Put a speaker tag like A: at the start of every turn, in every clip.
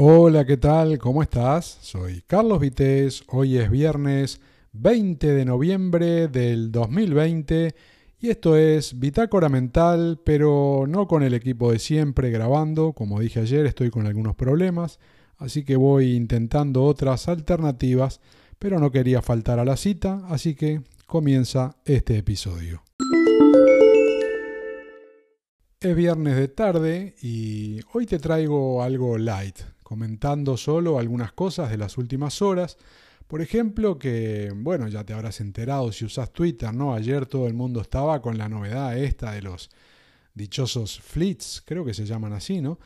A: Hola, ¿qué tal? ¿Cómo estás? Soy Carlos Vitéz, hoy es viernes 20 de noviembre del 2020 y esto es Bitácora Mental, pero no con el equipo de siempre grabando, como dije ayer estoy con algunos problemas, así que voy intentando otras alternativas, pero no quería faltar a la cita, así que comienza este episodio. Es viernes de tarde y hoy te traigo algo light, comentando solo algunas cosas de las últimas horas. Por ejemplo, que, bueno, ya te habrás enterado si usas Twitter, ¿no? Ayer todo el mundo estaba con la novedad esta de los dichosos flits, creo que se llaman así, ¿no?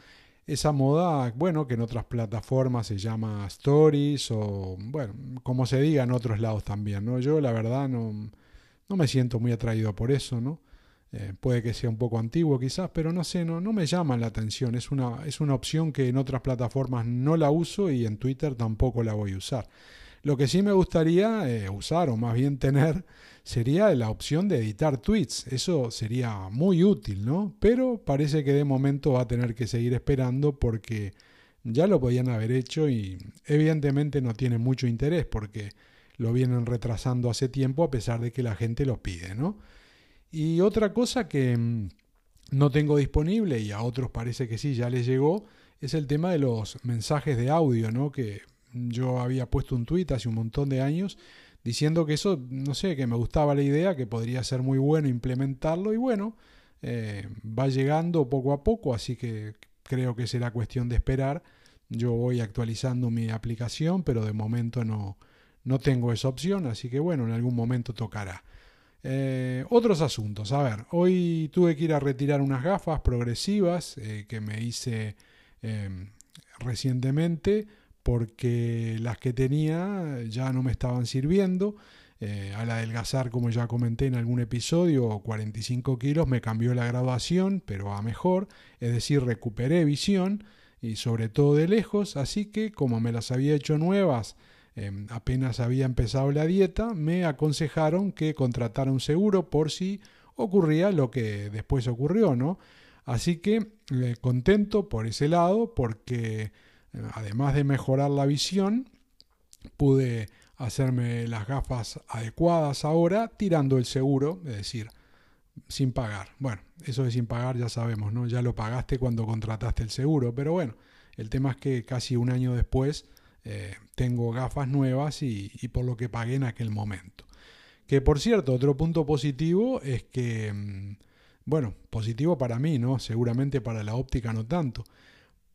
A: Esa moda, bueno, que en otras plataformas se llama stories o, bueno, como se diga en otros lados también, ¿no? Yo la verdad no, no me siento muy atraído por eso, ¿no? Eh, puede que sea un poco antiguo quizás, pero no sé, no, no me llama la atención. Es una, es una opción que en otras plataformas no la uso y en Twitter tampoco la voy a usar. Lo que sí me gustaría eh, usar, o más bien tener, sería la opción de editar tweets. Eso sería muy útil, ¿no? Pero parece que de momento va a tener que seguir esperando porque ya lo podían haber hecho y evidentemente no tiene mucho interés porque lo vienen retrasando hace tiempo a pesar de que la gente lo pide, ¿no? Y otra cosa que mm, no tengo disponible y a otros parece que sí, ya les llegó, es el tema de los mensajes de audio, ¿no? Que yo había puesto un tuit hace un montón de años diciendo que eso, no sé, que me gustaba la idea, que podría ser muy bueno implementarlo y bueno, eh, va llegando poco a poco, así que creo que será cuestión de esperar. Yo voy actualizando mi aplicación, pero de momento no, no tengo esa opción, así que bueno, en algún momento tocará. Eh, otros asuntos. A ver, hoy tuve que ir a retirar unas gafas progresivas eh, que me hice em, recientemente porque las que tenía ya no me estaban sirviendo. Eh, al adelgazar, como ya comenté en algún episodio, 45 kilos me cambió la graduación, pero a mejor, es decir, recuperé visión y sobre todo de lejos, así que como me las había hecho nuevas, Em, apenas había empezado la dieta, me aconsejaron que contratara un seguro por si ocurría lo que después ocurrió, ¿no? Así que eh, contento por ese lado porque eh, además de mejorar la visión, pude hacerme las gafas adecuadas ahora tirando el seguro, es decir, sin pagar. Bueno, eso de sin pagar ya sabemos, ¿no? Ya lo pagaste cuando contrataste el seguro, pero bueno, el tema es que casi un año después eh, tengo gafas nuevas y, por lo que pagué en aquel momento. Que por cierto, otro punto positivo es que, mm, bueno, positivo para mí, ¿no? Seguramente para la óptica no tanto.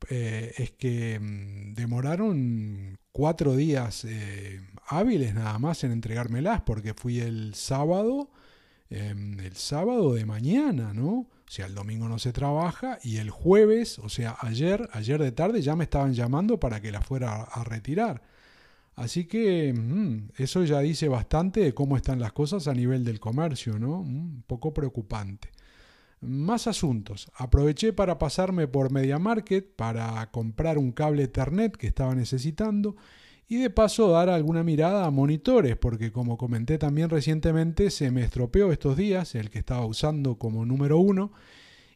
A: Eh, es que mm, demoraron cuatro días eh, hábiles nada más en entregármelas porque fui el sábado, em, el sábado de mañana, ¿no? O sea, el domingo no se trabaja y el jueves, o sea, ayer, ayer de tarde ya me estaban llamando para que la fuera a retirar. Así que mm, eso ya dice bastante de cómo están las cosas a nivel del comercio, ¿no? Mm, un poco preocupante. Más asuntos. Aproveché para pasarme por Media Market para comprar un cable Ethernet que estaba necesitando y de paso dar alguna mirada a monitores, porque como comenté también recientemente, se me estropeó estos días el que estaba usando como número uno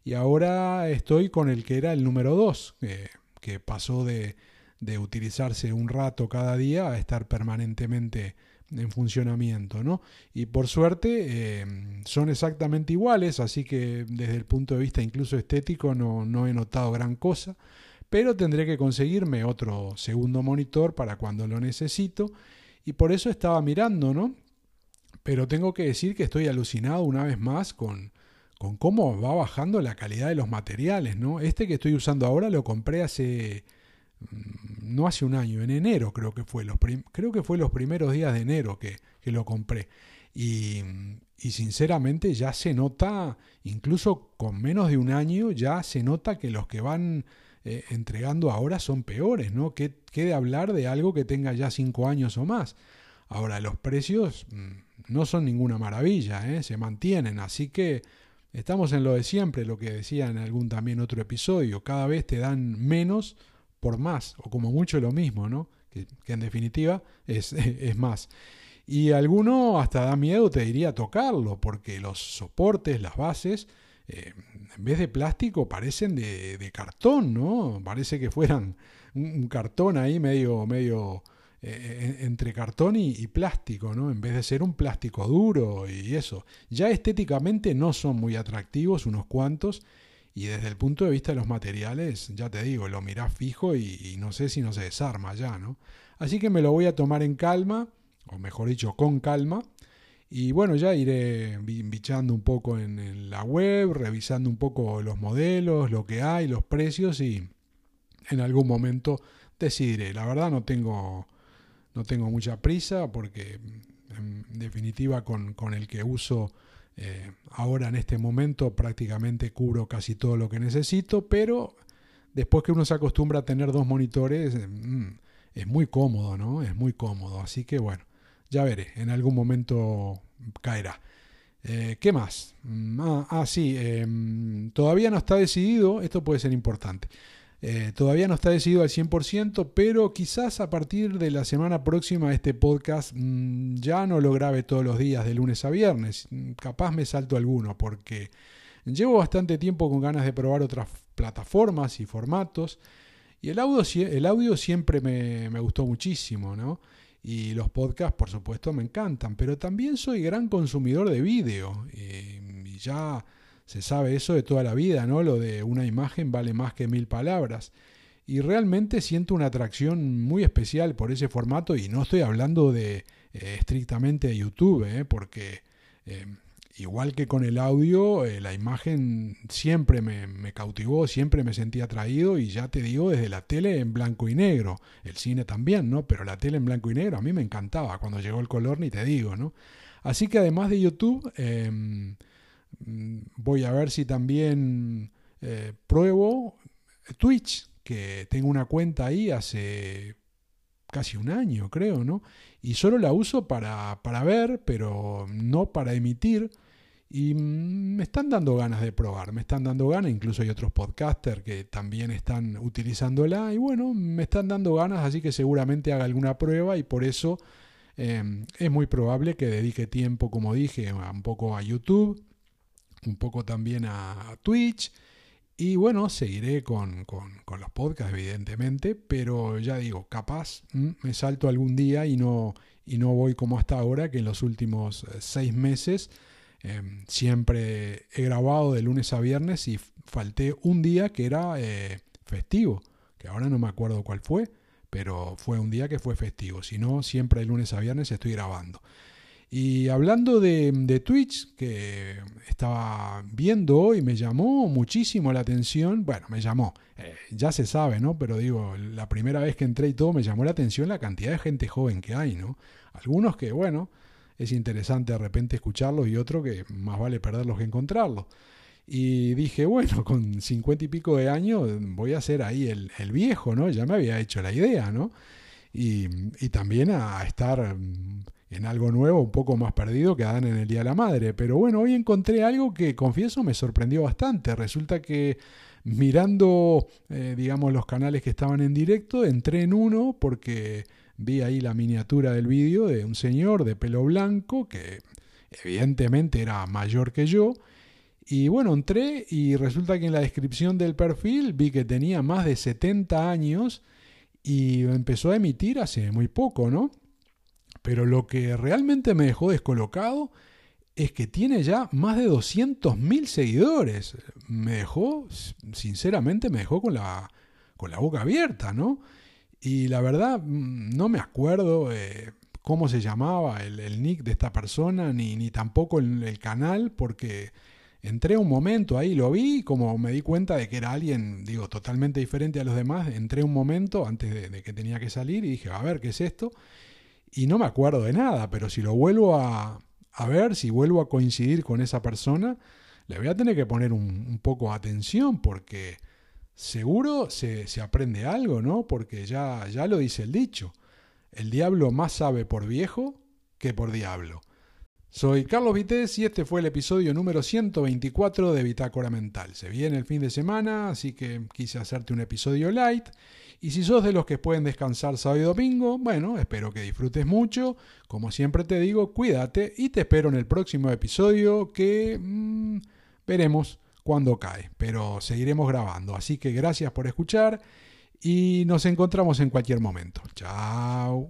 A: y ahora estoy con el que era el número dos, que pasó de, de, utilizarse un rato cada día a estar permanentemente en funcionamiento, ¿no? Y por suerte eh, son exactamente iguales, así que desde el punto de vista incluso estético no, no he notado gran cosa pero tendré que conseguirme otro segundo monitor para cuando lo necesito y por eso estaba mirando, ¿no? Pero tengo que decir que estoy alucinado una vez más con, con cómo va bajando la calidad de los materiales, ¿no? Este que estoy usando ahora lo compré hace mm, no hace un año, en enero creo que fue, los creo que fue los primeros días de enero que, que lo compré. Y, y, sinceramente ya se nota, incluso con menos de un año, ya se nota que los que van eh, entregando ahora son peores, ¿no? ¿Qué, de hablar de algo que tenga ya cinco años o más? Ahora, los precios mm, no son ninguna maravilla, ¿eh? se mantienen, así que estamos en lo de siempre, lo que decía en algún también otro episodio, cada vez te dan menos por más, o como mucho lo mismo, ¿no? Que, en definitiva es, es más. Y alguno hasta da miedo, te diría, tocarlo, porque los soportes, las bases, eh, en vez de plástico parecen de, cartón, ¿no? Parece que fueran un, cartón ahí medio, medio eh, entre cartón y, y, plástico, ¿no? En vez de ser un plástico duro y eso. Ya estéticamente no son muy atractivos unos cuantos y desde el punto de vista de los materiales, ya te digo, lo mirás fijo y, no sé si no se desarma ya, ¿no? Así que me lo voy a tomar en calma, o mejor dicho, con calma. Y bueno, ya iré bichando un poco en, la web, revisando un poco los modelos, lo que hay, los precios y en algún momento decidiré. La verdad no tengo, no tengo mucha prisa porque en definitiva con, con el que uso eh, ahora en este momento prácticamente cubro casi todo lo que necesito, pero después que uno se acostumbra a tener dos monitores, mm, es muy cómodo, ¿no? Es muy cómodo. Así que bueno, ya veré, en algún momento caerá. Eh, ¿Qué más? Mm, ah, ah, sí, em, todavía no está decidido, esto puede ser importante. Eh, todavía no está decidido al 100%, pero quizás a partir de la semana próxima este podcast mm, ya no lo grabe todos los días de lunes a viernes. Capaz me salto alguno porque llevo bastante tiempo con ganas de probar otras plataformas y formatos. Y el audio, siempre me gustó muchísimo, ¿no? Y los podcasts, por supuesto, me encantan, pero también soy gran consumidor de vídeo. y ya se sabe eso de toda la vida, ¿no? Lo de una imagen vale más que mil palabras. Y realmente siento una atracción muy especial por ese formato y no estoy hablando de eh, estrictamente de YouTube, ¿eh? porque eh, igual que con el audio, la imagen siempre me, me, cautivó, siempre me sentí atraído y ya te digo, desde la tele en blanco y negro, el cine también, ¿no? Pero la tele en blanco y negro a mí me encantaba, cuando llegó el color ni te digo, ¿no? Así que además de YouTube, em, Mm, voy a ver si también eh, pruebo Twitch, que tengo una cuenta ahí hace casi un año, creo, ¿no? Y solo la uso para, para ver, pero no para emitir. Y mm, me están dando ganas de probar, me están dando ganas, incluso hay otros podcasters que también están utilizándola y bueno, me están dando ganas, así que seguramente haga alguna prueba y por eso em, es muy probable que dedique tiempo, como dije, un poco a YouTube un poco también a Twitch. Y bueno, seguiré con, los podcasts, evidentemente, pero ya digo, capaz mm, me salto algún día y no, y no voy como hasta ahora, que en los últimos eh, seis meses em, siempre he grabado de lunes a viernes y falté un día que era eh, festivo, que ahora no me acuerdo cuál fue, pero fue un día que fue festivo, si no, siempre de lunes a viernes estoy grabando. Y hablando de, Twitch, que estaba viendo hoy, me llamó muchísimo la atención. Bueno, me llamó, eh, ya se sabe, ¿no? Pero digo, la primera vez que entré y todo, me llamó la atención la cantidad de gente joven que hay, ¿no? Algunos que, bueno, es interesante de repente escucharlos y otros que más vale perderlos que encontrarlos. Y dije, bueno, con cincuenta y pico de años voy a ser ahí el, el, viejo, ¿no? Ya me había hecho la idea, ¿no? Y, y también a estar en algo nuevo, un poco más perdido que Dan en el Día de la Madre. Pero bueno, hoy encontré algo que, confieso, me sorprendió bastante. Resulta que mirando, eh, digamos, los canales que estaban en directo, entré en uno porque vi ahí la miniatura del vídeo de un señor de pelo blanco que evidentemente era mayor que yo. Y bueno, entré y resulta que en la descripción del perfil vi que tenía más de 70 años y empezó a emitir hace muy poco, ¿no? Pero lo que realmente me dejó descolocado es que tiene ya más de 200.000 seguidores. Me dejó, sinceramente, me dejó con la, con la boca abierta, ¿no? Y la verdad, mm, no me acuerdo eh, cómo se llamaba el, nick de esta persona, ni, ni tampoco el, el, canal, porque entré un momento ahí, lo vi, como me di cuenta de que era alguien, digo, totalmente diferente a los demás, entré un momento antes de que tenía que salir y dije, a ver, ¿qué es esto? Y no me acuerdo de nada, pero si lo vuelvo a, ver, si vuelvo a coincidir con esa persona, le voy a tener que poner un, poco de atención porque seguro se, se, aprende algo, ¿no? Porque ya, ya lo dice el dicho, el diablo más sabe por viejo que por diablo. Soy Carlos Vités y este fue el episodio número 124 de Bitácora Mental. Se viene el fin de semana, así que quise hacerte un episodio light y si sos de los que pueden descansar sábado y domingo, bueno, espero que disfrutes mucho. Como siempre te digo, cuídate y te espero en el próximo episodio que mm, veremos cuándo cae, pero seguiremos grabando. Así que gracias por escuchar y nos encontramos en cualquier momento. Chao.